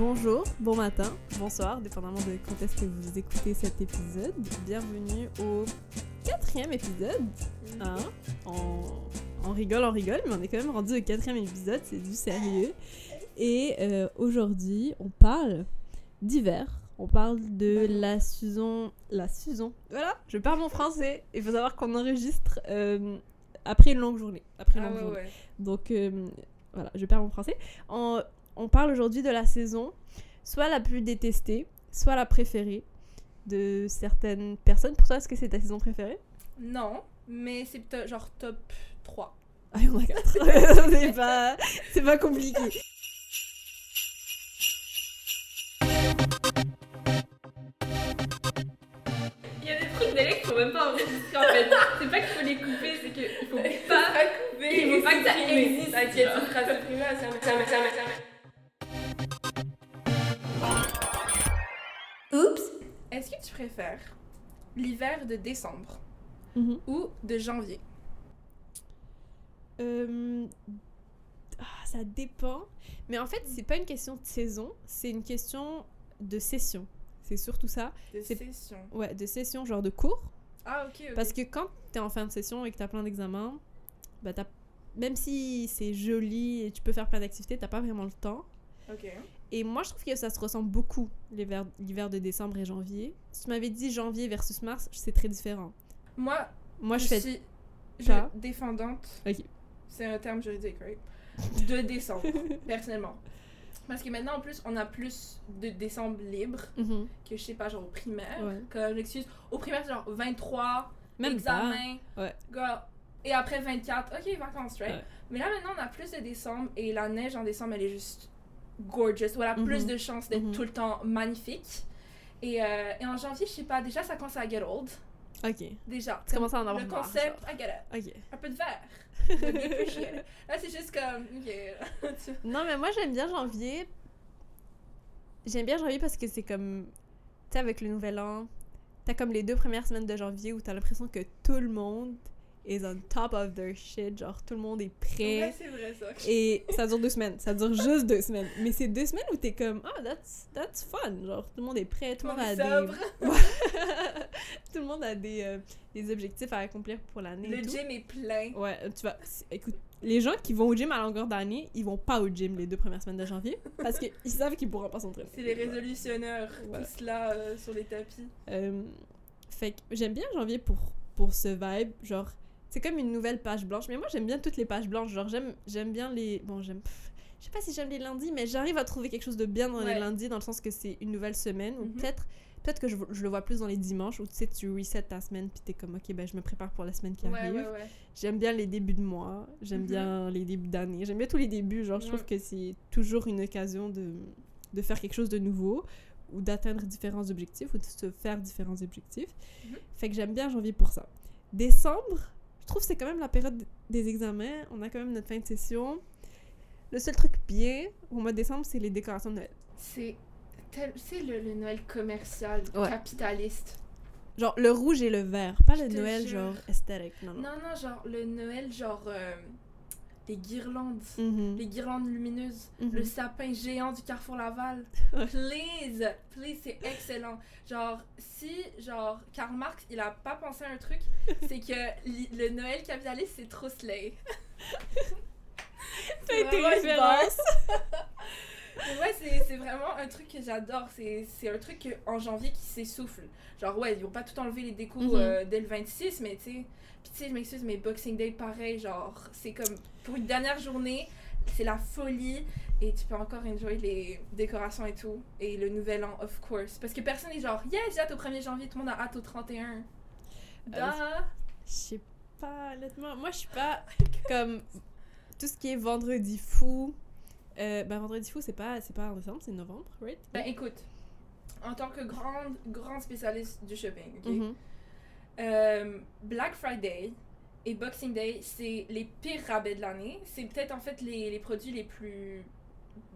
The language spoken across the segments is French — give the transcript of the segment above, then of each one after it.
Bonjour, bon matin, bonsoir, dépendamment de quand est-ce que vous écoutez cet épisode. Bienvenue au quatrième épisode. Hein? On, on rigole, on rigole, mais on est quand même rendu au quatrième épisode, c'est du sérieux. Et euh, aujourd'hui, on parle d'hiver. On parle de la saison. La saison. Voilà, je parle mon français. Il faut savoir qu'on enregistre euh, après une longue journée. Après une Ah longue ouais, journée. ouais. Donc euh, voilà, je perds mon français. On parle aujourd'hui de la saison, soit la plus détestée, soit la préférée de certaines personnes. Pour toi, est-ce que c'est ta saison préférée? Non, mais c'est genre top 3. Ah, il y en a quatre. c'est pas, c'est pas compliqué. Il y a des trucs d'Alex qu'il faut même pas enregistrer en fait. C'est pas qu'il faut les couper, c'est qu'il faut pas. couper, Il faut pas que ça existe. T'inquiète, ça sera supprimé à Est-ce que tu préfères l'hiver de décembre Mhm. ou de janvier? Euh, ah, ça dépend. Mais en fait, c'est pas une question de saison, c'est une question de session. C'est surtout ça. De session. Ouais, de session, genre de cours. Ah, ok. Parce que quand t'es en fin de session et que t'as plein d'examens, bah t'as- même si c'est joli et tu peux faire plein d'activités, t'as pas vraiment le temps. Ok. Et moi, je trouve que ça se ressemble beaucoup, l'hiver l'hiver de décembre et janvier. Si tu m'avais dit janvier versus mars, c'est très différent. Moi, Moi, je, je fais... suis pas. défendante. C'est un terme juridique, right? De décembre, personnellement. Parce que maintenant, en plus, on a plus de décembre libre Mhm. que je sais pas, genre au primaire. Ouais. Comme l'excuse, au primaire, c'est genre 23, Même examen. Ouais. girl. Et après 24, ok, vacances, right? Ouais. Mais là, maintenant, on a plus de décembre et la neige en décembre, elle est juste gorgeous. Voilà, plus Mhm. de chances d'être Mhm. tout le temps magnifique. Et, euh, et en janvier, je sais pas, déjà, ça commence à get old. Ok. Déjà. Tu commences à en avoir Le marre, concept, I get it. genre. Ok. Un peu de it. Là, c'est juste comme, Non, mais moi, j'aime bien janvier. J'aime bien janvier parce que c'est comme... Tu sais, avec le nouvel an, t'as comme les deux premières semaines de janvier où t'as l'impression que tout le monde is on top of their shit. Genre, tout le monde est prêt. Ouais, c'est vrai ça. Et ça dure deux semaines. Ça dure juste deux semaines. Mais c'est deux semaines où t'es comme, ah, that's, that's fun. Genre, tout le monde est prêt, tout le monde a Sobre. des. tout le monde a des, euh, des objectifs à accomplir pour l'année. et Le tout. gym est plein. Ouais, tu vas. Écoute, les gens qui vont au gym à longueur d'année, ils vont pas au gym les deux premières semaines de janvier parce qu'ils savent qu'ils pourront pas s'entraîner. C'est les résolutionneurs, Ouais. tous là euh, sur les tapis. Euh, fait que j'aime bien janvier pour, pour ce vibe. Genre, c'est comme une nouvelle page blanche. Mais moi, j'aime bien toutes les pages blanches. Genre, j'aime j'aime bien les. Bon, j'aime. Je sais pas si j'aime les lundis, mais j'arrive à trouver quelque chose de bien dans les lundis, dans le sens que c'est une nouvelle semaine. Ou Mhm. peut-être peut-être que je, je le vois plus dans les dimanches, où tu sais, tu resets ta semaine, puis t'es comme, ok, ben je me prépare pour la semaine qui Ouais, arrive. ouais. J'aime bien les débuts de mois, j'aime Mhm. bien les débuts d'année, j'aime bien tous les débuts. Genre, je trouve que c'est toujours une occasion de, de faire quelque chose de nouveau ou d'atteindre différents objectifs ou de se faire différents objectifs. Mhm. Fait que j'aime bien janvier pour ça. Décembre, je trouve que c'est quand même la période des examens. On a quand même notre fin de session. Le seul truc bien au mois de décembre, c'est les décorations de Noël. C'est tel- c'est le, le Noël commercial, Ouais. capitaliste. Genre le rouge et le vert, pas Je le Noël jure. genre esthétique, non, non. Non, non, genre le Noël, genre euh, les guirlandes. Mhm. Les guirlandes lumineuses, Mhm. le sapin géant du Carrefour Laval. Please, please, c'est excellent. Genre, si, genre, Karl Marx, il a pas pensé à un truc, c'est que le Noël capitaliste, c'est trop slay. Références. Mais ouais, c'est vraiment un truc que j'adore. C'est un truc que, en janvier qui s'essouffle. Genre, ouais, ils vont pas tout enlever les décos Mhm. euh, dès le 26, mais tu sais. Puis tu sais, je m'excuse, mais Boxing Day, pareil, genre, c'est comme pour une dernière journée, c'est la folie. Et tu peux encore enjoy les décorations et tout. Et le nouvel an, of course. Parce que personne est genre, yes, j'ai hâte au 1er janvier, tout le monde a hâte au 31. Euh, Da. Je sais pas, honnêtement. Moi, je suis pas comme tout ce qui est vendredi fou. Euh, ben, vendredi fou, c'est pas, c'est pas en décembre, c'est novembre, right? Ben écoute, en tant que grande, grande spécialiste du shopping, ok? Mhm. Euh, Black Friday et Boxing Day, c'est les pires rabais de l'année. C'est peut-être en fait les, les produits les plus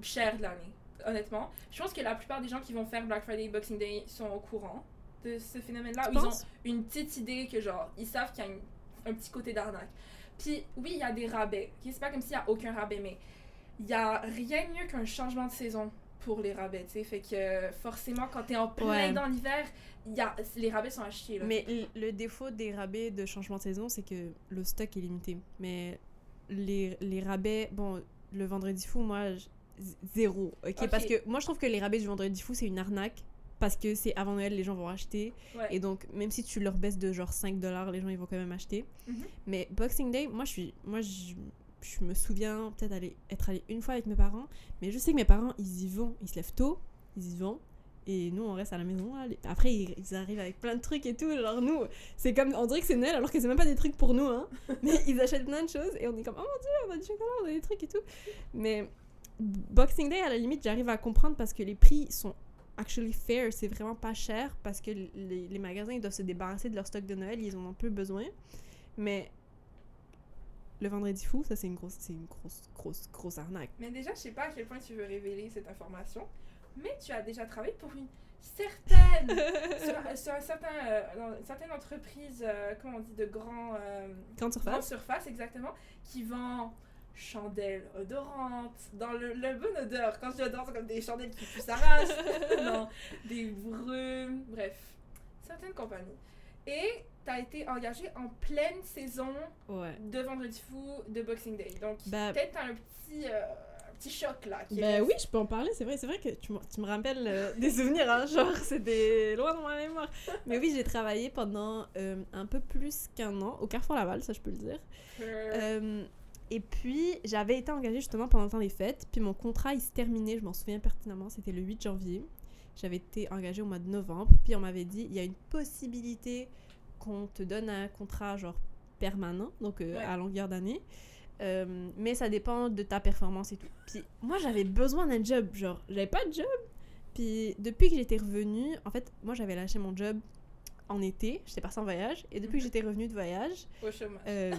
chers de l'année, honnêtement. Je pense que la plupart des gens qui vont faire Black Friday et Boxing Day sont au courant de ce phénomène-là. Ils ont une petite idée que genre, ils savent qu'il y a une- un petit côté d'arnaque. Puis oui, il y a des rabais. ok? C'est pas comme s'il y a aucun rabais, mais il y a rien de mieux qu'un changement de saison pour les rabais, tu sais. Fait que forcément, quand t'es en plein Ouais. dans l'hiver, les rabais sont achetés, là. Mais le défaut des rabais de changement de saison, c'est que le stock est limité. Mais les, les rabais, bon, le vendredi fou, moi, zéro. ok? Ok. Parce que moi, je trouve que les rabais du vendredi fou, c'est une arnaque. Parce que c'est avant Noël, les gens vont acheter. Ouais. Et donc, même si tu leur baisses de genre 5 dollars, les gens, ils vont quand même acheter. Mhm. Mais Boxing Day, moi, je suis. Moi, je, je me souviens peut-être aller, être allée une fois avec mes parents. Mais je sais que mes parents, ils y vont. Ils se lèvent tôt, ils y vont. Et nous, on reste à la maison. Les- Après, ils, arrivent avec plein de trucs et tout. Genre, nous, c'est comme. On dirait que c'est Noël alors que c'est même pas des trucs pour nous. Hein. Mais ils achètent plein de choses. Et on est comme, oh mon dieu, on a du chocolat, on a des trucs et tout. Mais Boxing Day, à la limite, j'arrive à comprendre parce que les prix sont actually fair. C'est vraiment pas cher parce que les, les magasins, ils doivent se débarrasser de leur stock de Noël. Ils en ont peu besoin. Mais le vendredi fou, ça, c'est une grosse, c'est une grosse, grosse, grosse arnaque. Mais déjà, je sais pas à quel point tu veux révéler cette information, mais tu as déjà travaillé pour une certaine, sur, sur un certain, euh, dans une certaine entreprise, euh, comment on dit, de grand, euh, Grande surface. surface, exactement, qui vend chandelles odorantes, dans le, le bon odeur. Quand je dis c'est comme des chandelles qui puent non, des brumes, bref, certaines compagnies. Et tu as été engagé en pleine saison Ouais. de Vendredi Fou de Boxing Day. Donc, Bah- peut-être t'as un petit, euh, un petit choc là. Qui Ben reste. oui, je peux en parler, c'est vrai, c'est vrai que tu, me- tu me rappelles euh, des souvenirs, hein, genre c'était loin dans ma mémoire. Mais oui, j'ai travaillé pendant euh, un peu plus qu'un an au Carrefour Laval, ça je peux le dire. Euh, et puis j'avais été engagée justement pendant le temps des fêtes, puis mon contrat il se terminait, je m'en souviens pertinemment, c'était le 8 janvier. J'avais été engagée au mois de novembre, puis on m'avait dit il y a une possibilité qu'on te donne un contrat genre permanent, donc euh, Ouais. à longueur d'année. Euh, mais ça dépend de ta performance et tout. Puis moi j'avais besoin d'un job, genre j'avais pas de job. Puis depuis que j'étais revenue, en fait moi j'avais lâché mon job en été, j'étais partie en voyage, et depuis que j'étais revenue de voyage, au chômage. euh,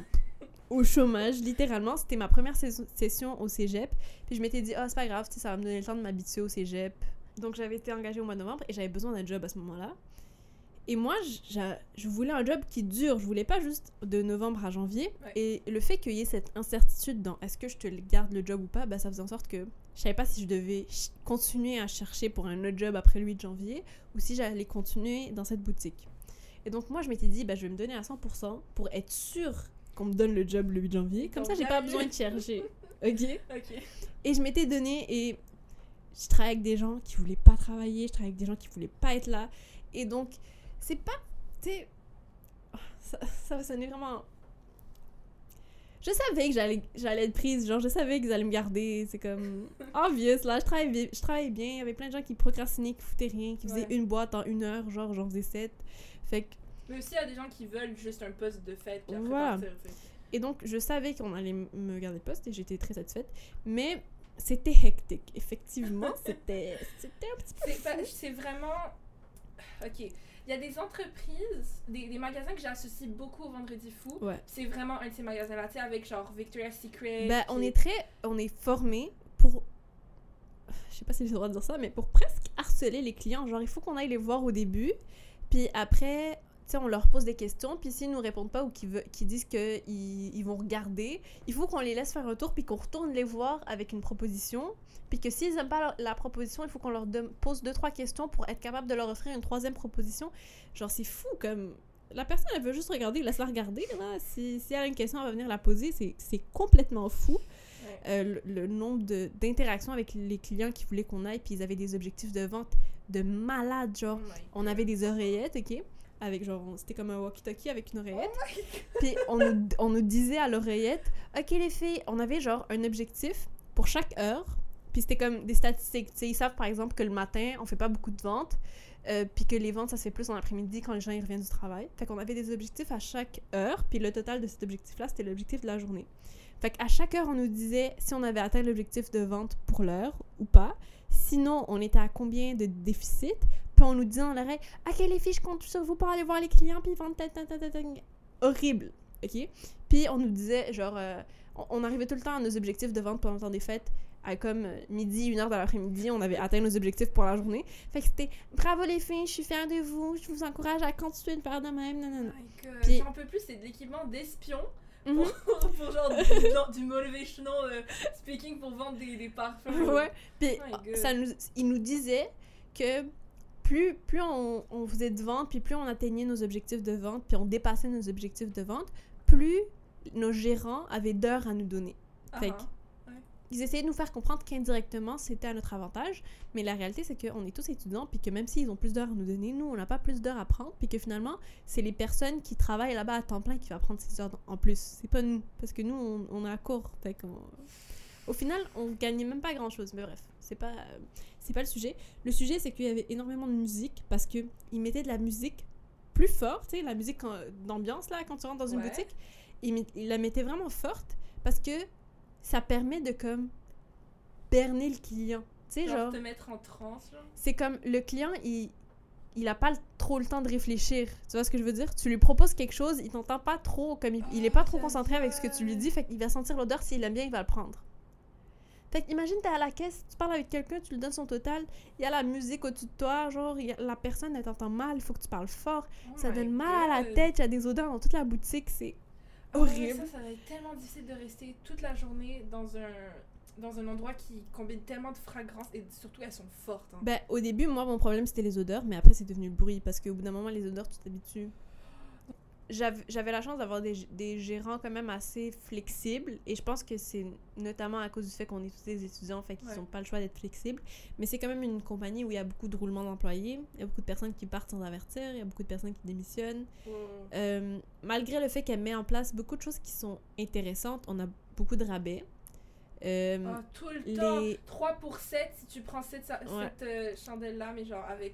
au chômage, littéralement. C'était ma première session au cégep. Puis je m'étais dit, ah, c'est pas grave, ça va me donner le temps de m'habituer au cégep. Donc j'avais été engagée au mois de novembre et j'avais besoin d'un job à ce moment-là. Et moi, je voulais un job qui dure. Je voulais pas juste de novembre à janvier. Ouais. Et le fait qu'il y ait cette incertitude dans est-ce que je te garde le job ou pas, bah, ça faisait en sorte que je savais pas si je devais continuer à chercher pour un autre job après le 8 janvier ou si j'allais continuer dans cette boutique. Et donc moi, je m'étais dit, bah, je vais me donner à 100% pour être sûre qu'on me donne le job le 8 janvier. Comme Donc, ça, j'ai pas besoin de chercher. Ok Ok. et je m'étais donné et je travaillais avec des gens qui voulaient pas travailler, je travaillais avec des gens qui voulaient pas être là. Et donc, c'est pas. Tu sais. oh, Ça, ça va sonner vraiment. Je savais que j'allais j'allais être prise, genre je savais qu'ils allaient me garder. C'est comme. Obvious, là, je travaillais, je travaillais bien. Il y avait plein de gens qui procrastinaient, qui foutaient rien, qui faisaient Ouais. une boîte en une heure, genre j'en faisais sept. Fait que Mais aussi, il y a des gens qui veulent juste un poste de fête puis après Voilà. partir, tu sais. Et donc, je savais qu'on allait me garder le poste et j'étais très satisfaite. Mais c'était hectique. Effectivement, c'était c'était un petit peu. C'est pas- c'est vraiment. Ok. Il y a des entreprises, des, des magasins que j'associe beaucoup au Vendredi Fou. Ouais. C'est vraiment un de ces magasins-là, tu sais, avec genre Victoria's Secret. Ben, on est très. On est formé pour. Je sais pas si j'ai le droit de dire ça, mais pour presque harceler les clients. Genre, il faut qu'on aille les voir au début. Puis après, tu sais, on leur pose des questions. Puis s'ils nous répondent pas ou qu'ils disent qu'ils ils vont regarder, il faut qu'on les laisse faire un tour. Puis qu'on retourne les voir avec une proposition. Puis que s'ils aiment pas la, la proposition, il faut qu'on leur pose deux, trois questions pour être capable de leur offrir une troisième proposition. Genre, c'est fou comme. La personne, elle veut juste regarder, laisse-la regarder. Là. Si, si elle a une question, elle va venir la poser. C'est complètement fou. Ouais. Euh, le, le nombre d'interactions avec les clients qui voulaient qu'on aille, puis ils avaient des objectifs de vente de malade. Genre, Oh on avait des oreillettes, ok? Avec genre, c'était comme un walkie-talkie avec une oreillette. Oh Puis on nous, on nous disait à l'oreillette, ok les filles, on avait genre un objectif pour chaque heure. Puis c'était comme des statistiques. Tu sais, ils savent par exemple que le matin, on fait pas beaucoup de ventes. euh, puis que les ventes, ça se fait plus en après-midi quand les gens ils reviennent du travail. Fait qu'on avait des objectifs à chaque heure. Puis le total de cet objectif-là, c'était l'objectif de la journée. Fait qu'à chaque heure, on nous disait si on avait atteint l'objectif de vente pour l'heure ou pas. Sinon, on était à combien de déficit? Puis on nous disait dans l'oreille Ok, les filles, je compte sur vous pour aller voir les clients puis ta, ta. Horrible. OK? Puis on nous disait, genre, euh, on, on arrivait tout le temps à nos objectifs de vente pendant le temps des fêtes. À comme euh, midi, une heure de l'après-midi, on avait atteint nos objectifs pour la journée. Fait que c'était bravo les filles, je suis fière de vous, je vous encourage à continuer de faire de même. God. Puis- J'en peux plus, c'est de l'équipement d'espion Mhm. pour, pour genre du, genre du motivational euh, speaking pour vendre des, des parfums. Ouais. Puis Oh ça nous, il nous disait que plus, plus on, on faisait de vente, puis plus on atteignait nos objectifs de vente, puis on dépassait nos objectifs de vente, plus nos gérants avaient d'heures à nous donner. Fait que- Ah, Ils essayaient de nous faire comprendre qu'indirectement, c'était à notre avantage, mais la réalité, c'est qu'on est tous étudiants, puis que même s'ils ont plus d'heures à nous donner, nous, on n'a pas plus d'heures à prendre, puis que finalement, c'est les personnes qui travaillent là-bas à temps plein qui vont prendre ces heures en plus. C'est pas nous, parce que nous, on, on est à court. Fait Au final, on gagnait même pas grand-chose, mais bref, c'est pas, euh, c'est pas le sujet. Le sujet, c'est qu'il y avait énormément de musique, parce qu'ils mettaient de la musique plus forte, tu sais, la musique d'ambiance, là, quand tu rentres dans une Ouais. boutique, ils, la mettaient vraiment forte, parce que ça permet de comme berner le client. Tu sais, Genre, genre, te mettre en transe, c'est comme le client, il il a pas trop le temps de réfléchir. Tu vois ce que je veux dire? Tu lui proposes quelque chose, il t'entend pas trop, comme il, il est pas trop Ah, concentré avec ce que tu lui dis, fait qu'il va sentir l'odeur, s'il aime bien, il va le prendre. Fait que imagine, t'es à la caisse, tu parles avec quelqu'un, tu lui donnes son total, il y a la musique au-dessus de toi, genre, a- la personne, elle t'entend mal, il faut que tu parles fort, Oh ça donne mal à la tête, il y a des odeurs dans toute la boutique, c'est ouais, horrible. ça, ça va être tellement difficile de rester toute la journée dans un, dans un endroit qui combine tellement de fragrances et surtout elles sont fortes. hein. Ben, au début, moi, mon problème, c'était les odeurs, mais après, c'est devenu le bruit, parce qu'au bout d'un moment, les odeurs, tu t'habitues. J'av- J'avais la chance d'avoir des, des gérants quand même assez flexibles, et je pense que c'est notamment à cause du fait qu'on est tous des étudiants, fait qu'ils Ouais. n'ont pas le choix d'être flexibles. Mais c'est quand même une compagnie où il y a beaucoup de roulements d'employés, il y a beaucoup de personnes qui partent sans avertir, il y a beaucoup de personnes qui démissionnent. Ouais. Euh, malgré le fait qu'elle met en place beaucoup de choses qui sont intéressantes, on a beaucoup de rabais. Euh, Ah, tout le temps. les... 3 pour 7 si tu prends cette, Ouais. cette euh, chandelle-là, mais genre avec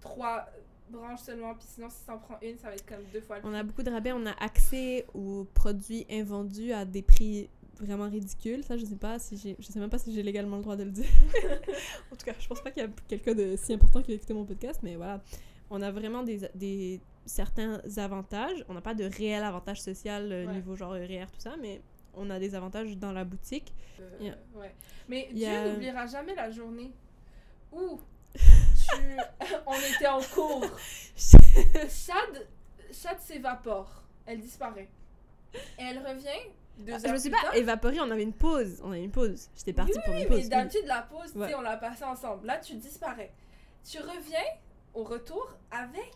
3 branches seulement. Puis sinon, si t'en prends une, ça va être comme deux fois le On prix. a beaucoup de rabais, on a accès aux produits invendus à des prix vraiment ridicules. Ça, je sais pas si j'ai, je sais même pas si j'ai légalement le droit de le dire. en tout cas, je pense pas qu'il y a quelqu'un de si important qui va écouter mon podcast, mais voilà. On a vraiment des, des certains avantages. On n'a pas de réel avantage social euh, Ouais. niveau genre REER, tout ça, mais on a des avantages dans la boutique. Euh, Yeah. ouais. Mais Dieu a- n'oubliera jamais la journée où tu... on était en cours. Chad, Chad s'évapore. Elle disparaît. Et elle revient deux Ah, heures je me suis plus pas tard. évaporée, on avait une pause. On avait une pause. J'étais partie pour une Oui, pause. mais d'habitude, la pause, Ouais. on l'a passée ensemble. Là, tu disparais. Tu reviens au retour avec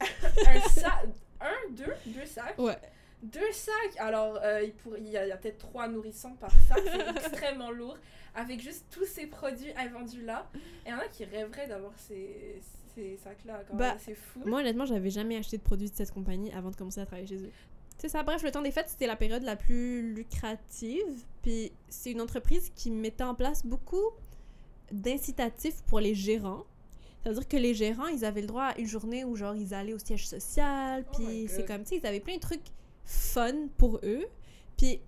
un sac. Un, deux, deux sacs. Ouais. Deux sacs. Alors, euh, il, pour- il y a, peut-être trois nourrissons par sac. C'est extrêmement lourd. Avec juste tous ces produits invendus là. Et il y en a qui rêveraient d'avoir ces, ces sacs-là. quand Bah. C'est fou. Moi, honnêtement, j'avais jamais acheté de produits de cette compagnie avant de commencer à travailler chez eux. C'est ça. Bref, le temps des fêtes, c'était la période la plus lucrative. Puis c'est une entreprise qui mettait en place beaucoup d'incitatifs pour les gérants. C'est-à-dire que les gérants, ils avaient le droit à une journée où, genre, ils allaient au siège social. Oh Puis c'est comme, tu sais, ils avaient plein de trucs fun pour eux. Puis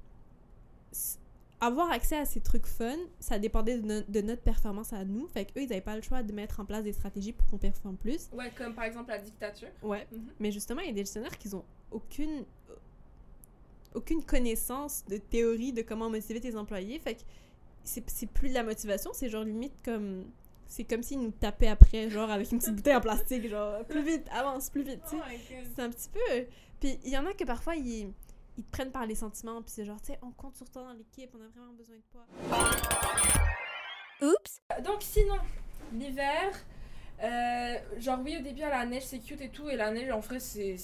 avoir accès à ces trucs fun, ça dépendait de, no- de notre performance à nous. Fait qu'eux, ils n'avaient pas le choix de mettre en place des stratégies pour qu'on performe plus. Ouais, comme par exemple la dictature. Ouais. Mhm. Mais justement, il y a des gestionnaires qui ont aucune aucune connaissance de théorie de comment motiver tes employés. Fait que c'est plus de la motivation, c'est genre limite comme c'est comme s'ils nous tapaient après genre avec une petite bouteille en plastique genre plus vite, avance plus vite, tu sais. Oh my God. C'est un petit peu puis il y en a que parfois ils ils te prennent par les sentiments puis c'est genre tu sais on compte sur toi dans l'équipe, on a vraiment besoin de toi. Donc sinon, l'hiver, euh, genre oui au début à la neige c'est cute et tout et la neige en vrai c'est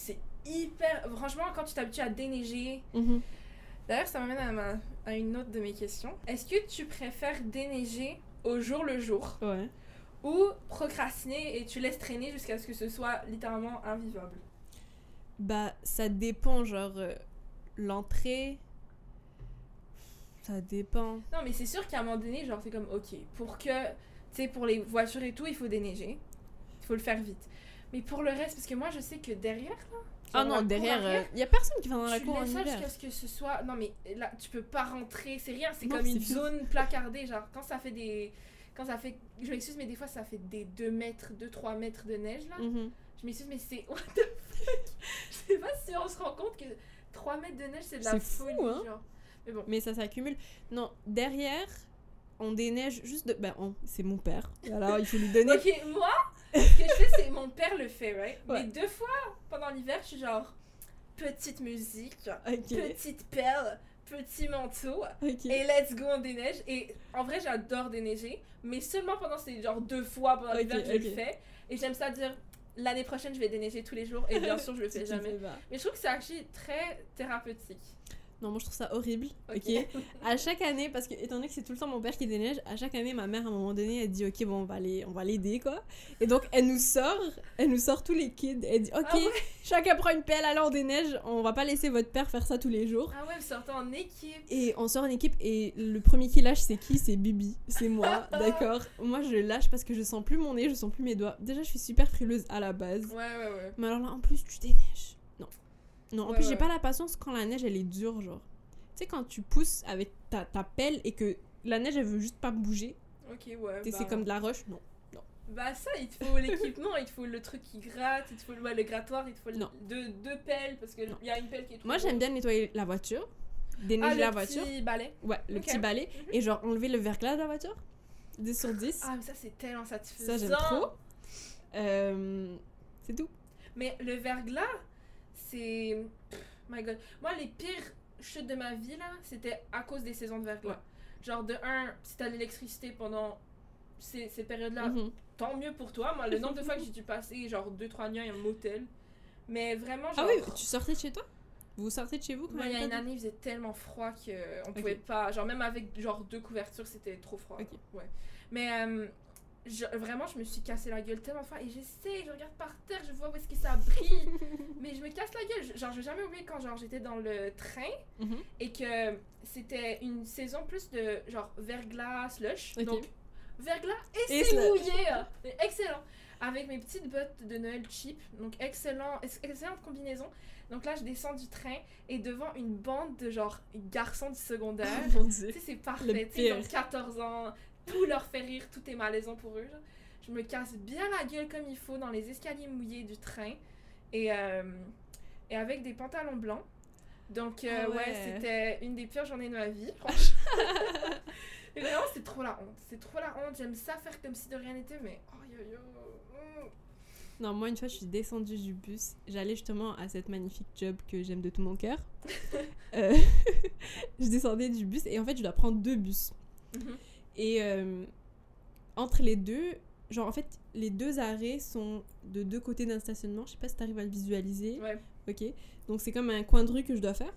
hyper... Franchement quand tu t'habitues à déneiger... Mhm. D'ailleurs ça m'amène à, ma- à une autre de mes questions. Est-ce que tu préfères déneiger au jour le jour Ouais. ou procrastiner et tu laisses traîner jusqu'à ce que ce soit littéralement invivable Bah, ça dépend, genre, euh, l'entrée. Ça dépend. Non mais c'est sûr qu'à un moment donné genre c'est comme ok pour que... Tu sais pour les voitures et tout il faut déneiger. Il faut le faire vite. Mais pour le reste parce que moi je sais que derrière là... Ah non, derrière, arrière, il y a personne qui va dans la tu cour en hiver. jusqu'à ce que ce soit. Non, mais là, tu peux pas rentrer, c'est rien, c'est comme une zone placardée. Genre, quand ça fait des. Quand ça fait. Je m'excuse, mais des fois, ça fait des 2 mètres, 2-3 mètres de neige là. Mhm. Je m'excuse, mais c'est. What the fuck? Je sais pas si on se rend compte que 3 mètres de neige, c'est de la fou, folie. hein. genre. Mais bon. Mais ça s'accumule. Non, derrière, on déneige juste de. Ben, on- c'est mon père. Alors, il faut lui donner. Ok, moi, ce que je fais, c'est mon père le fait, right? Ouais. Mais deux fois pendant l'hiver, je suis genre. petite musique, petite perle, petit manteau. Et let's go, on déneige. Et en vrai, j'adore déneiger, mais seulement pendant ces genre deux fois pendant l'hiver que je le fais. Et j'aime ça dire l'année prochaine, je vais déneiger tous les jours. Et bien sûr, je le fais jamais. Mais je trouve que c'est actually très thérapeutique. Non, moi je trouve ça horrible. Ok? À chaque année, parce que étant donné que c'est tout le temps mon père qui déneige, à chaque année, ma mère à un moment donné, elle dit ok bon on va aller, on va l'aider quoi. Et donc elle nous sort, elle nous sort tous les kids. Elle dit ok, Ah ouais? chacun prend une pelle, allez on déneige, on va pas laisser votre père faire ça tous les jours. Ah ouais, vous sortez en équipe. Et on sort en équipe et le premier qui lâche c'est qui? C'est Bibi, c'est moi, d'accord? Moi je lâche parce que je sens plus mon nez, je sens plus mes doigts. Déjà je suis super frileuse à la base. Ouais, ouais, ouais. Mais alors là, en plus, tu déneiges. Non. Non, en Ouais, plus, j'ai pas la patience quand la neige, elle est dure, genre. Tu sais, quand tu pousses avec ta, ta pelle et que la neige, elle veut juste pas bouger, Ok, ouais. sais, bah, c'est comme de la roche, non. Bah ça, il te faut l'équipement, il te faut le truc qui gratte, il te faut ouais, le grattoir, il te faut le- Non. deux, deux pelles, parce qu'il Non. y a une pelle qui est trop Moi, j'aime bien nettoyer la voiture, ah, déneiger le la voiture. petit balai. Ouais, le petit balai. Mhm. Et genre, enlever le verglas de la voiture. 10 sur 10. Ah, mais ça, c'est tellement satisfaisant. ça, j'aime trop. Euh, c'est tout. Mais le verglas, c'est. My god. Moi, les pires chutes de ma vie, là, c'était à cause des saisons de verglas. Ouais. Genre, de un, si t'as l'électricité pendant ces, ces périodes-là, Mhm. tant mieux pour toi. Moi, le nombre de fois que j'ai dû passer, genre, 2-3 nuits à un motel. Mais vraiment, Ah genre. oui, tu sortais de chez toi? Vous sortez de chez vous quand Moi, il y a une année, il faisait tellement froid qu'on Ok. pouvait pas. Genre, même avec genre deux couvertures, c'était trop froid. Ok. Ouais. Mais euh, je- vraiment, je me suis cassé la gueule tellement fort. Et j'essaie, je regarde par terre, je vois où est-ce que ça brille. mais je me casse la gueule. Genre, je vais jamais oublier quand genre j'étais dans le train Mhm. et que c'était une saison plus de genre verglas, slush. Donc, verglas et, Et c'est mouillé. Mais Excellent. Avec mes petites bottes de Noël cheap. Donc, excellent, ex- excellente combinaison. Donc là, je descends du train et devant une bande de genre garçons du secondaire. Oh mon dieu. tu sais, c'est parfait. Tu sais, ils ont pire. 14 ans, tout leur fait rire, tout est malaisant pour eux. genre. Je me casse bien la gueule comme il faut dans les escaliers mouillés du train et, euh, et avec des pantalons blancs. Donc, euh, Ah ouais, ouais. c'était une des pires journées de ma vie, franchement. et vraiment, c'est trop la honte. C'est trop la honte. J'aime ça faire comme si de rien n'était, mais oh yo yo. mm. Non, moi, une fois, je suis descendue du bus. J'allais justement à cette magnifique job que j'aime de tout mon cœur. Euh, je descendais du bus et en fait, je dois prendre deux bus. Mhm. Et euh, entre les deux, genre, en fait, les deux arrêts sont de deux côtés d'un stationnement. Je sais pas si t'arrives à le visualiser. Ouais. Ok. Donc, c'est comme un coin de rue que je dois faire.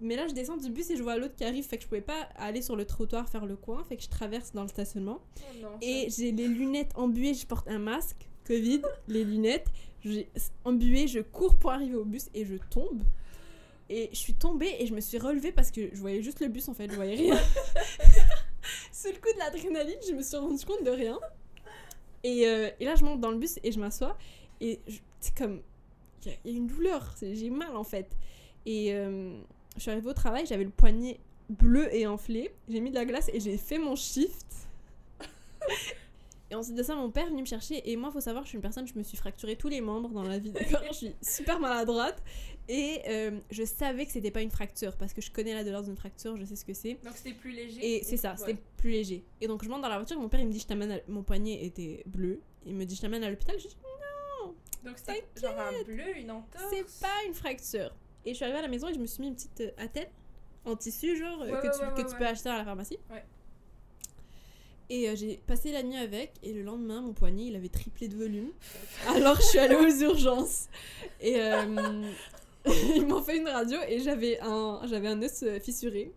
Mais là, je descends du bus et je vois l'autre qui arrive. Fait que je pouvais pas aller sur le trottoir faire le coin. Fait que je traverse dans le stationnement. Oh non, Et j'ai les lunettes embuées, je porte un masque, Covid, les lunettes, j'ai embué, je cours pour arriver au bus et je tombe. Et je suis tombée et je me suis relevée parce que je voyais juste le bus en fait, je voyais rien. Sous le coup de l'adrénaline, je me suis rendu compte de rien. Et, euh, et là, je monte dans le bus et je m'assois. Et c'est comme. Il y, a- une douleur, j'ai mal en fait. Et euh, je suis arrivée au travail, j'avais le poignet bleu et enflé. J'ai mis de la glace et j'ai fait mon shift. Et ensuite de ça, mon père est venu me chercher. Et moi, faut savoir, je suis une personne, je me suis fracturé tous les membres dans la vie, d'accord Je suis super maladroite. Et euh, je savais que c'était pas une fracture parce que je connais la douleur d'une fracture, je sais ce que c'est. Donc c'était plus léger. Et c'est ça, Ouais. c'était plus léger. Et donc je monte dans la voiture, mon père il me dit je t'amène à... Mon poignet était bleu. Il me dit je t'amène à l'hôpital. Je dis Donc c'était genre un bleu, une entorse. c'est pas une fracture. Et je suis arrivée à la maison et je me suis mis une petite euh, attelle en tissu, genre, euh, Ouais, que, ouais, tu, que tu peux acheter à la pharmacie. Ouais. Et euh, j'ai passé la nuit avec, et le lendemain, mon poignet, il avait triplé de volume. Alors je suis allée aux urgences. Et euh, ils m'ont fait une radio, et j'avais un, j'avais un os euh, fissuré.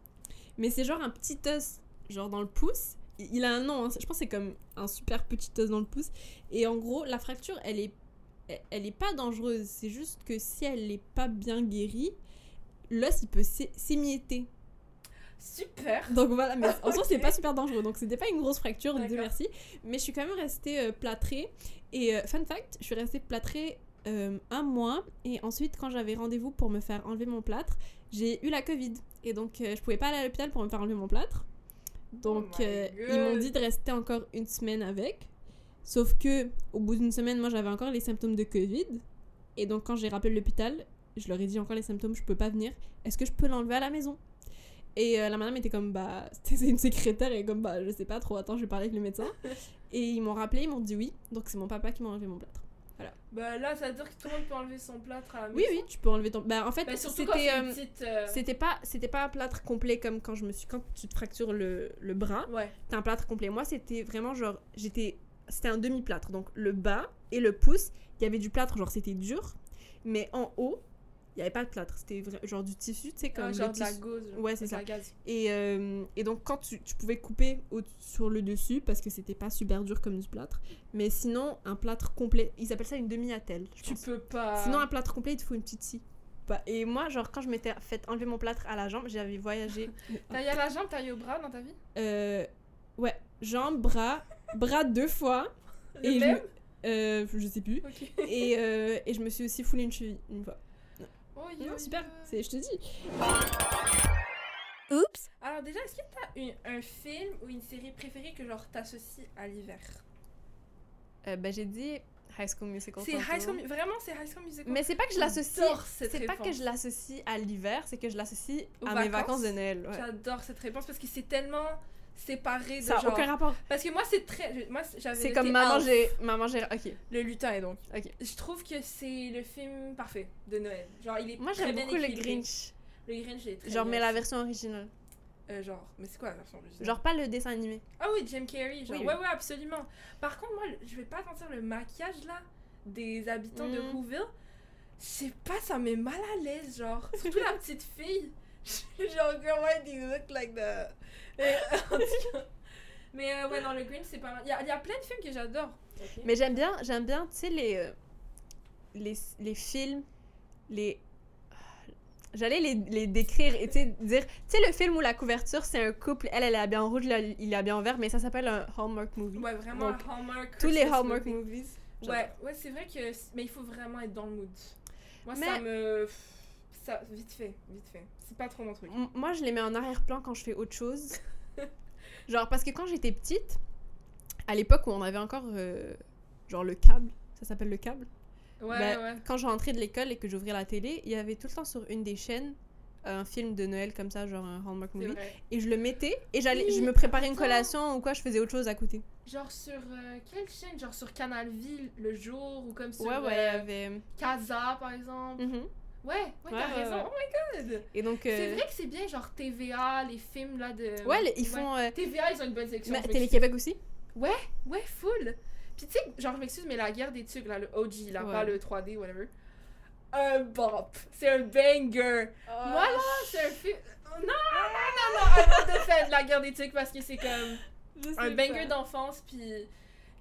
Mais c'est genre un petit os, genre dans le pouce. Il a un nom, hein, je pense que c'est comme un super petit os dans le pouce. Et en gros, la fracture, elle est elle- est pas dangereuse. C'est juste que si elle est pas bien guérie, l'os il peut s'é- s'émietter. Super. Donc voilà, mais en soi c'est Ok. pas super dangereux. Donc c'était pas une grosse fracture, Dieu merci. Mais je suis quand même restée euh, plâtrée. Et euh, fun fact, je suis restée plâtrée euh, un mois. Et ensuite, quand j'avais rendez-vous pour me faire enlever mon plâtre, j'ai eu la Covid. Et donc je pouvais pas aller à l'hôpital pour me faire enlever mon plâtre. Donc Oh ils m'ont dit de rester encore une semaine avec. Sauf que au bout d'une semaine, moi j'avais encore les symptômes de Covid. Et donc quand j'ai rappelé l'hôpital, je leur ai dit encore les symptômes, je peux pas venir. Est-ce que je peux l'enlever à la maison? Et euh, la madame était comme bah c'est une secrétaire et comme bah je sais pas trop, attends, je vais parler avec le médecin. et ils m'ont rappelé, ils m'ont dit oui. Donc c'est mon papa qui m'a enlevé mon plâtre. Bah là, ça veut dire que tout le monde peut enlever son plâtre à Oui, oui, tu peux enlever ton. Ben, en fait, Bah, c'était. euh, euh, C'était pas, c'était pas un plâtre complet comme quand je me suis. Quand tu te fractures le, le bras, Ouais. t'as un plâtre complet. Moi, c'était vraiment genre. J'étais. C'était un demi-plâtre. Donc, le bas et le pouce, il y avait du plâtre, genre c'était dur. Mais en haut, il y avait pas de plâtre. C'était genre du tissu, tu sais, comme Ah, le genre de la gauze. Ouais, c'est ça. Et, euh, et donc, quand tu, tu pouvais couper au- sur le dessus, parce que c'était pas super dur comme du plâtre. Mais sinon, un plâtre complet, ils appellent ça une demi-attelle, Tu pense. peux pas. Sinon, un plâtre complet, il te faut une petite scie. Bah, Et moi, genre, quand je m'étais fait enlever mon plâtre à la jambe, j'avais voyagé. T'as eu à la jambe, t'as eu au bras dans ta vie? Euh, ouais, jambes, bras, bras deux fois. Le et je, même? me- euh, je sais plus. Et, euh, et je me suis aussi foulé une cheville une fois. Oh, Non, super, c'est, je te dis. Oups. Alors déjà, est-ce que t'as une- un film ou une série préférée que genre t'associes à l'hiver? Euh, ben, j'ai dit High School Musical. C'est. High School Vraiment, c'est High School Musical Mais c'est pas que je l'associe. J'adore cette C'est pas que je l'associe à l'hiver, c'est que je l'associe Aux à mes vacances? vacances de Noël. ouais. J'adore cette réponse parce que c'est tellement séparé de Ça n'a genre... aucun rapport. Parce que moi, c'est très... Moi, j'avais C'est comme maman, j'ai. Maman, j'ai. Ok, Le lutin, donc. ok. Je trouve que c'est le film parfait de Noël. Genre, il est Moi, j'aime beaucoup le. Grinch. Le Grinch, est très Genre, bien mais la version originale. Euh, genre, mais c'est quoi la version originale? Genre, pas le dessin animé. Ah oui, Jim Carrey, genre. Oui, oui. Ouais, ouais, absolument. Par contre, moi, je vais pas mentir, le maquillage là des habitants de Mm. Whoville, je sais pas, ça met mal à l'aise, genre. Surtout la petite fille. Genre, girl, why do you look like that? Et, Mais euh, ouais, dans le Green, c'est pas mal. Il y a, il y a plein de films que j'adore. Mais j'aime bien, j'aime bien, tu sais, les, euh, les, les films, les... J'allais les, les décrire et dire... Tu sais, le film où la couverture, c'est un couple, elle, elle est habillée en rouge, là, il est habillé en vert, mais ça s'appelle un Hallmark movie. Ouais, vraiment, Donc, Hallmark. Tous les Hallmark movie. movies. Ouais, ouais, c'est vrai que. Mais il faut vraiment être dans le mood. Moi, Mais- ça me. Ça, vite fait, vite fait. C'est pas trop mon truc. M- Moi, je les mets en arrière-plan quand je fais autre chose. genre, parce que quand j'étais petite, à l'époque où on avait encore, euh, genre, le câble, ça s'appelle le câble. Ouais, Ben, ouais. Quand je rentrais de l'école et que j'ouvrais la télé, il y avait tout le temps sur une des chaînes un film de Noël comme ça, genre un Hallmark movie. Et je le mettais et j'allais, Oui, je me préparais une collation ou quoi, je faisais autre chose à côté. Genre sur euh, quelle chaîne? Genre sur Canal Ville le jour ou comme sur ouais, ouais, il y euh, avait. Casa par exemple. Mhm. Ouais, ouais, Ouais, t'as ouais, raison. ouais. Oh my god. Et donc. C'est euh, vrai que c'est bien genre TVA, les films là de. Ouais, les- ils font. euh, TVA, ils ont une bonne section. mais Télé-Québec aussi m'excuse. Ouais, full. Puis tu sais, genre je m'excuse, mais la guerre des tucs là, le OG là, Ouais. pas le 3D, whatever. Un bop. C'est un banger. Moi là, c'est un film. Non, non, non, non, I'm not defend la guerre des tucs parce que c'est comme. Un banger d'enfance, puis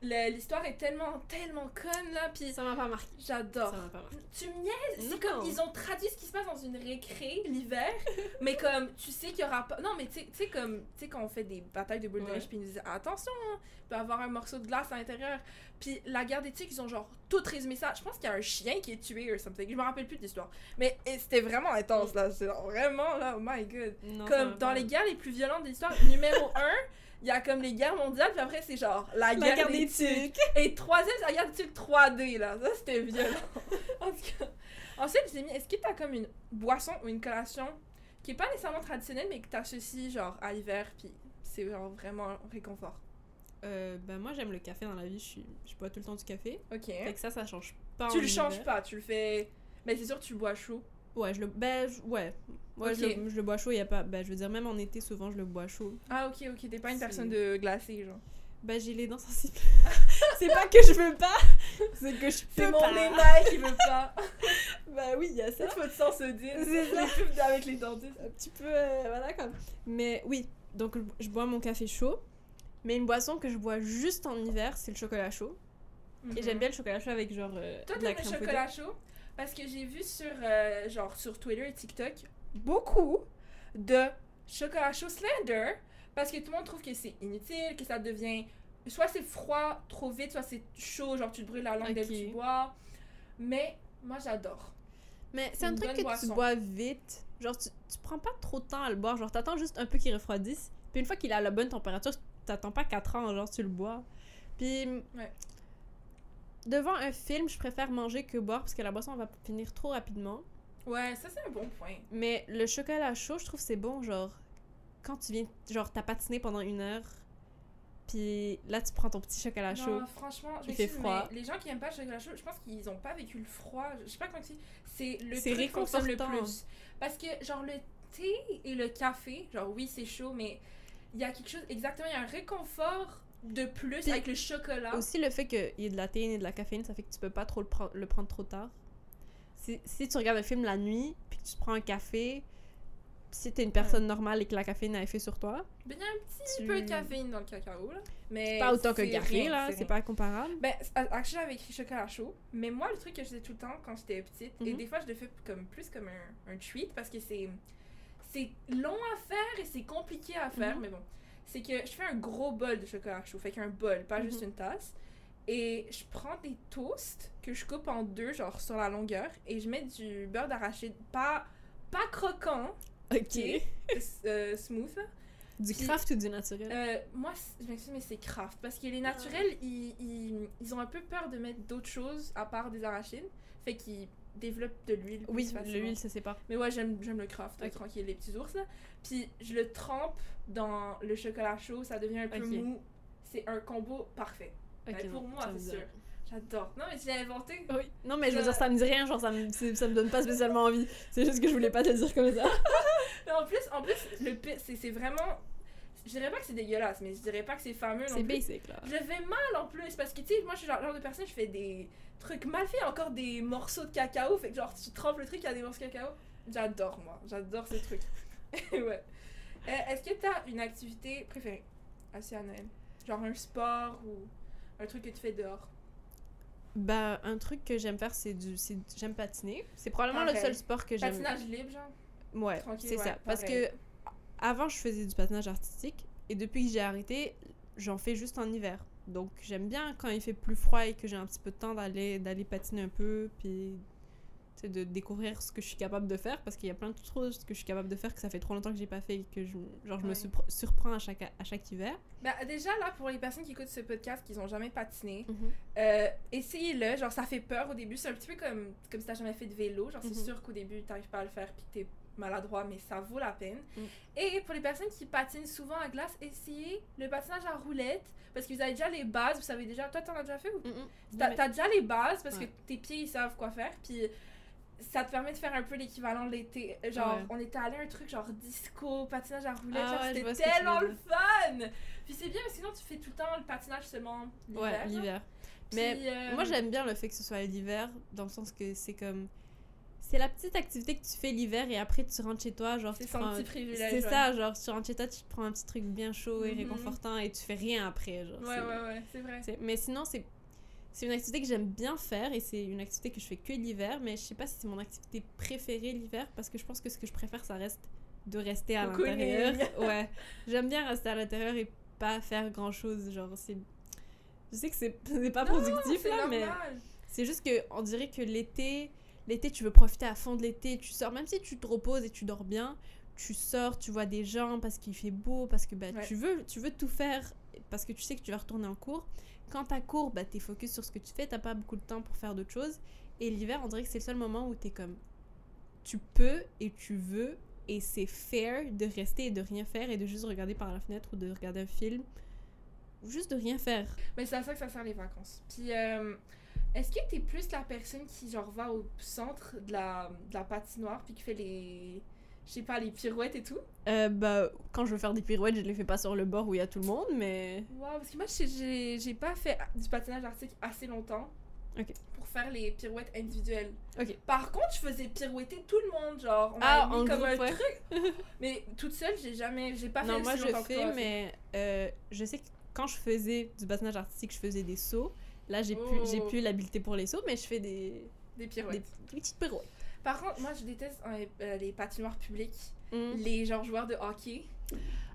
l'histoire est tellement, tellement conne, là, puis Ça m'a pas marqué. j'adore. Ça m'a pas marqué. Tu me niaises, c'est comme, ils ont traduit ce qui se passe dans une récré l'hiver, mais comme, tu sais qu'il y aura pas... Non, mais tu sais- comme, tu sais, quand on fait des batailles de boules de Ouais. neige, puis ils nous disent, attention, hein, il peut avoir un morceau de glace à l'intérieur. Puis la guerre des tiques, ils ont genre tout résumé ça. Je pense qu'il y a un chien qui est tué ou something. Je me rappelle plus de l'histoire. Mais c'était vraiment intense, là. C'est vraiment, là, oh my god. Non, Comme dans les guerres les plus violentes de l'histoire, numéro 1, il y a comme les guerres mondiales, puis après c'est genre la guerre, La guerre des, des tucs. tucs. Et troisième, c'est la guerre des tucs 3D, là. Ça, c'était violent. en tout cas. Ensuite, j'ai mis, est-ce que t'as comme une boisson ou une collation qui est pas nécessairement traditionnelle, mais que t'associes genre à l'hiver, puis c'est genre vraiment réconfort? Euh, ben moi j'aime le café dans la vie, je, suis... je bois tout le temps du café. Ok. Fait que ça, ça change pas. Tu en le changes pas, tu le fais. Mais c'est sûr tu le bois chaud. Ouais, je le. Ben, je- ouais. Ouais, je, le, je le bois chaud, y a pas. Ben, je veux dire, même en été, souvent, je le bois chaud. Ah, ok, ok, t'es pas une C'est- personne de glacé, genre. Ben, j'ai les dents sensibles. c'est pas que je veux pas, c'est que je C'est peux mon pas. émail qui veut pas. Ben oui, il y a ça. Cette fois de sans se dire. C'est ça. Avec les dentistes. Un petit peu. euh, voilà, comme. Mais oui, donc je- bois mon café chaud. Mais une boisson que je bois juste en hiver, c'est le chocolat chaud. Et j'aime bien le chocolat chaud avec genre. euh, Mhm. Toi, t'aimes le chocolat chaud? Parce que j'ai vu sur, euh, genre, sur Twitter et TikTok beaucoup de chocolat chaud Slender parce que tout le monde trouve que c'est inutile, que ça devient. Soit c'est froid trop vite, soit c'est chaud, genre tu te brûles la langue dès que tu bois. Mais moi j'adore. Mais C'est un truc que boisson. tu bois vite. Genre, tu, tu prends pas trop de temps à le boire. Genre, t'attends juste un peu qu'il refroidisse. Puis une fois qu'il à la bonne température, t'attends pas 4 ans, genre, tu le bois. Puis. Ouais. Devant un film, je préfère manger que boire parce que la boisson va finir trop rapidement. Ouais, ça c'est un bon point. Mais le chocolat chaud, je trouve c'est bon, genre, quand tu viens, genre, t'as patiné pendant une heure, Puis là, tu prends ton petit chocolat chaud. Non, franchement, je Il fait froid. mais les gens qui aiment pas le chocolat chaud, je pense qu'ils ont pas vécu le froid. Je sais pas comment c'est. C'est le C'est fonctionne le réconfortant. plus. Parce que, genre, le thé et le café, genre, oui, c'est chaud, mais il y a quelque chose, exactement, il y a un réconfort de plus Puis- avec le chocolat. Aussi, le fait qu'il y ait de la théine et de la caféine, ça fait que tu peux pas trop le, prendre- le prendre trop tard. Si, si tu regardes un film la nuit, puis que tu prends un café, si t'es une personne normale et que la caféine a effet sur toi, Ben, il y a un petit Tu- peu de caféine dans le cacao, là. Mais pas autant que café, rien, là, c'est pas comparable. Ben, actually, j'avais écrit chocolat chaud. Mais moi, le truc que je faisais tout le temps quand j'étais petite, et Mhm. des fois, je le fais comme, plus comme un, un treat parce que c'est c'est long à faire et c'est compliqué à faire. Mhm. Mais bon, c'est que je fais un gros bol de chocolat chaud. Fait qu'un bol, pas juste Mhm. une tasse. Et je prends des toasts que je coupe en deux, genre sur la longueur, et je mets du beurre d'arachide, pas, pas croquant, Ok. euh, smooth. Du Puis- craft ou du naturel? Euh, moi, je m'excuse, mais c'est craft. Parce que les naturels, ils, ils, ils ont un peu peur de mettre d'autres choses à part des arachides. Fait qu'ils développent de l'huile. oui, l'huile, ça sépare. Mais ouais, j'aime le craft, tranquille, les petits ours là. Puis je le trempe dans le chocolat chaud, ça devient un peu mou. C'est un combo parfait. Ben, pour non, moi, c'est sûr. J'adore. Non, mais tu l'as inventé. Oui. Non, mais je veux dire, ça me dit rien, genre, ça me, ça me donne pas spécialement envie. C'est juste que je voulais pas te le dire comme ça. Mais en plus, en plus le c'est vraiment. Je dirais pas que c'est dégueulasse, mais je dirais pas que c'est fameux non C'est plus. basic, là. Je fais mal en plus parce que tu sais, moi je suis le genre de personne, je fais des trucs mal faits, encore des morceaux de cacao, fait que genre tu trempes le truc, il y a des morceaux de cacao. J'adore moi, j'adore ce truc. ouais. Euh, Est-ce que t'as une activité préférée assez à Noël? Genre un sport ou un truc que tu fais dehors? Bah, un truc que j'aime faire, c'est du. J'aime patiner. C'est probablement le seul sport que j'aime. Patinage libre, genre? Ouais, c'est ouais, ça. Parce que avant, je faisais du patinage artistique et depuis que j'ai arrêté, j'en fais juste en hiver. Donc, j'aime bien quand il fait plus froid et que j'ai un petit peu de temps d'aller d'aller patiner un peu, puis de découvrir ce que je suis capable de faire parce qu'il y a plein de choses que je suis capable de faire que ça fait trop longtemps que j'ai pas fait et que je, genre, je me Ouais. surprends à chaque, à chaque hiver. Bah, déjà là, pour les personnes qui écoutent ce podcast qui ont jamais patiné, Euh, essayez-le, genre ça fait peur au début, c'est un petit peu comme, comme si t'as jamais fait de vélo, genre c'est Mhm. sûr qu'au début t'arrives pas à le faire puis que t'es maladroit, mais ça vaut la peine. Mm. Et pour les personnes qui patinent souvent à glace, essayez le patinage à roulette, parce que vous avez déjà les bases, vous savez déjà, toi t'en as déjà fait ou? T'as Mais- t'as déjà les bases parce Ouais. que tes pieds ils savent quoi faire, puis ça te permet de faire un peu l'équivalent de l'été. Genre, Ouais. on était allé à un truc genre disco, patinage à roulette, Ah ouais, c'était que tellement le fun! Puis c'est bien, sinon tu fais tout le temps le patinage seulement l'hiver. Ouais, l'hiver. Mais euh, Moi, j'aime bien le fait que ce soit l'hiver, dans le sens que c'est comme. C'est la petite activité que tu fais l'hiver et après tu rentres chez toi, genre C'est tu son prends- petit privilège. C'est ouais. ça, genre tu rentres chez toi, tu te prends un petit truc bien chaud et Mhm. réconfortant et tu fais rien après, genre. Ouais, ouais, ouais, c'est vrai. Mais sinon, c'est c'est une activité que j'aime bien faire et c'est une activité que je fais que l'hiver, mais je sais pas si c'est mon activité préférée l'hiver parce que je pense que ce que je préfère, ça reste de rester à l'intérieur. Ouais, j'aime bien rester à l'intérieur et pas faire grand chose, genre c'est. Je sais que c'est pas productif là, mais. C'est juste que on dirait que l'été, l'été tu veux profiter à fond de l'été, tu sors même si tu te reposes et tu dors bien, tu sors, tu vois des gens parce qu'il fait beau, parce que bah, Ouais. tu veux tu veux tout faire parce que tu sais que tu vas retourner en cours. Quand t'as cours, bah t'es focus sur ce que tu fais, t'as pas beaucoup de temps pour faire d'autres choses. Et l'hiver, on dirait que c'est le seul moment où t'es comme tu peux et tu veux et c'est fair de rester et de rien faire et de juste regarder par la fenêtre ou de regarder un film ou juste de rien faire. Mais c'est à ça que ça sert les vacances. Puis, euh, est-ce que t'es plus la personne qui, genre, va au centre de la, de la patinoire puis qui fait les. Je sais pas, les pirouettes et tout? Euh, bah, quand je veux faire des pirouettes, je les fais pas sur le bord où il y a tout le monde, mais. Waouh, parce que moi, j'ai- pas fait du patinage artistique assez longtemps. Ok. Pour faire les pirouettes individuelles. Ok. Par contre, je faisais pirouetter tout le monde, genre. On Ah, en comme groupe, un ouais. truc. Mais toute seule, j'ai jamais. J'ai pas fait non, moi je fais, toi, mais euh, je sais que quand je faisais du patinage artistique, je faisais des sauts. Là, j'ai Oh. plus, j'ai plus l'habileté pour les sauts, mais je fais des, Des des, pirouettes. des petites pirouettes. Par contre, moi, je déteste euh, euh, les patinoires publiques. Mm. Les genre joueurs de hockey.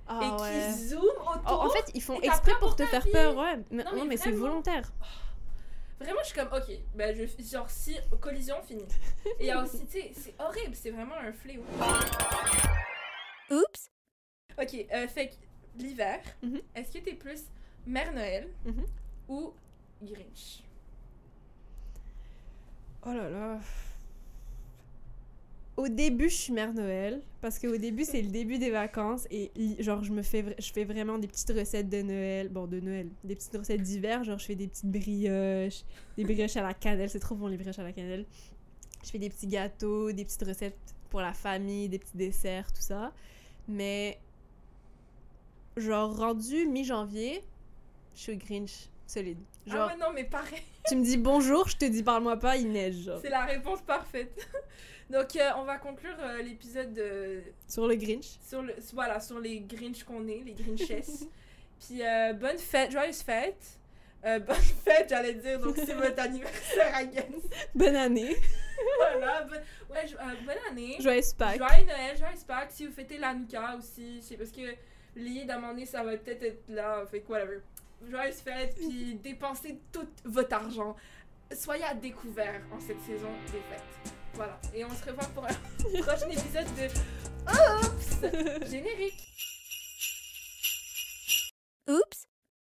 Ah et ouais. qui zooment Oh, autour. en fait, ils font exprès pour pour te faire vie. peur, ouais. Non, non, mais mais, c'est volontaire. Vraiment, je suis comme, ok, ben je, genre si collision, fini. Et il y a aussi, tu sais, c'est horrible, c'est vraiment un fléau. Oups. Ok, euh, fait que l'hiver, Mhm. est-ce que t'es plus Mère Noël Mhm. ou Grinch Oh là là. au début, je suis mère Noël parce qu'au début, c'est le début des vacances et genre je me fais je fais vraiment des petites recettes de Noël, bon de Noël, des petites recettes d'hiver, genre je fais des petites brioches, des brioches à la cannelle, c'est trop bon les brioches à la cannelle. Je fais des petits gâteaux, des petites recettes pour la famille, des petits desserts, tout ça. Mais genre rendu mi-janvier, je suis Grinch solide. Ah Genre ouais, non, mais pareil. tu me dis bonjour, je te dis parle-moi pas, il neige. C'est la réponse parfaite. Donc, euh, on va conclure euh, l'épisode de- Sur le Grinch. sur, le, voilà, sur les Grinch qu'on est, les Grinchesses. Puis, euh, bonne fête, joyeuse fête. Euh, bonne fête, j'allais dire, donc c'est votre anniversaire, I guess. Bonne année. Voilà, bonne, ouais, jo- euh, bonne année. Joyeux Pâques. Joyeux Noël, joyeux Pâques. Si vous fêtez l'Anouka aussi, c'est parce que lié d'un moment donné, ça va peut-être être là, fait que whatever. Joyeuse fête, puis dépensez tout votre argent. Soyez à découvert en cette saison des fêtes. Voilà, et on se revoit pour un prochain épisode de Oups Générique Oups